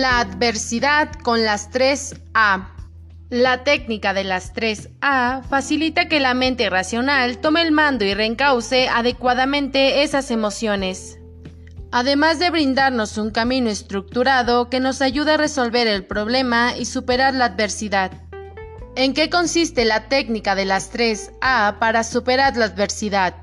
La adversidad con las 3A. La técnica de las 3A facilita que la mente racional tome el mando y reencauce adecuadamente esas emociones. Además de brindarnos un camino estructurado que nos ayuda a resolver el problema y superar la adversidad. ¿En qué consiste la técnica de las 3A para superar la adversidad?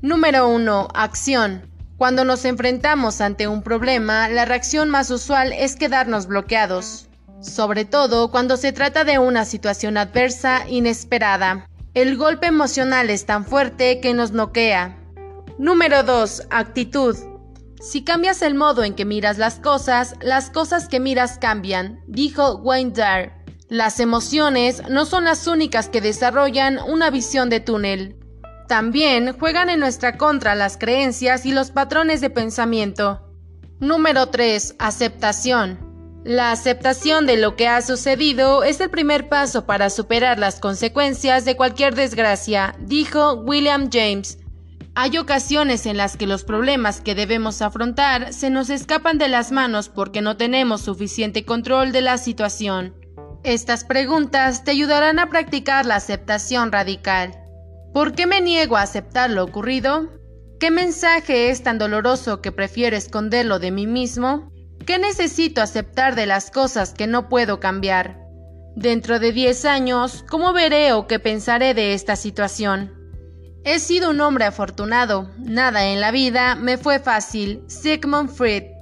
Número 1. Acción. Cuando nos enfrentamos ante un problema, la reacción más usual es quedarnos bloqueados, sobre todo cuando se trata de una situación adversa inesperada. El golpe emocional es tan fuerte que nos noquea. Número 2. Actitud. Si cambias el modo en que miras las cosas, las cosas que miras cambian, dijo Wayne Dyer. Las emociones no son las únicas que desarrollan una visión de túnel. También juegan en nuestra contra las creencias y los patrones de pensamiento. Número 3. Aceptación. La aceptación de lo que ha sucedido es el primer paso para superar las consecuencias de cualquier desgracia, dijo William James. Hay ocasiones en las que los problemas que debemos afrontar se nos escapan de las manos porque no tenemos suficiente control de la situación. Estas preguntas te ayudarán a practicar la aceptación radical. ¿Por qué me niego a aceptar lo ocurrido? ¿Qué mensaje es tan doloroso que prefiero esconderlo de mí mismo? ¿Qué necesito aceptar de las cosas que no puedo cambiar? Dentro de 10 años, ¿cómo veré o qué pensaré de esta situación? He sido un hombre afortunado, nada en la vida me fue fácil. Sigmund Freud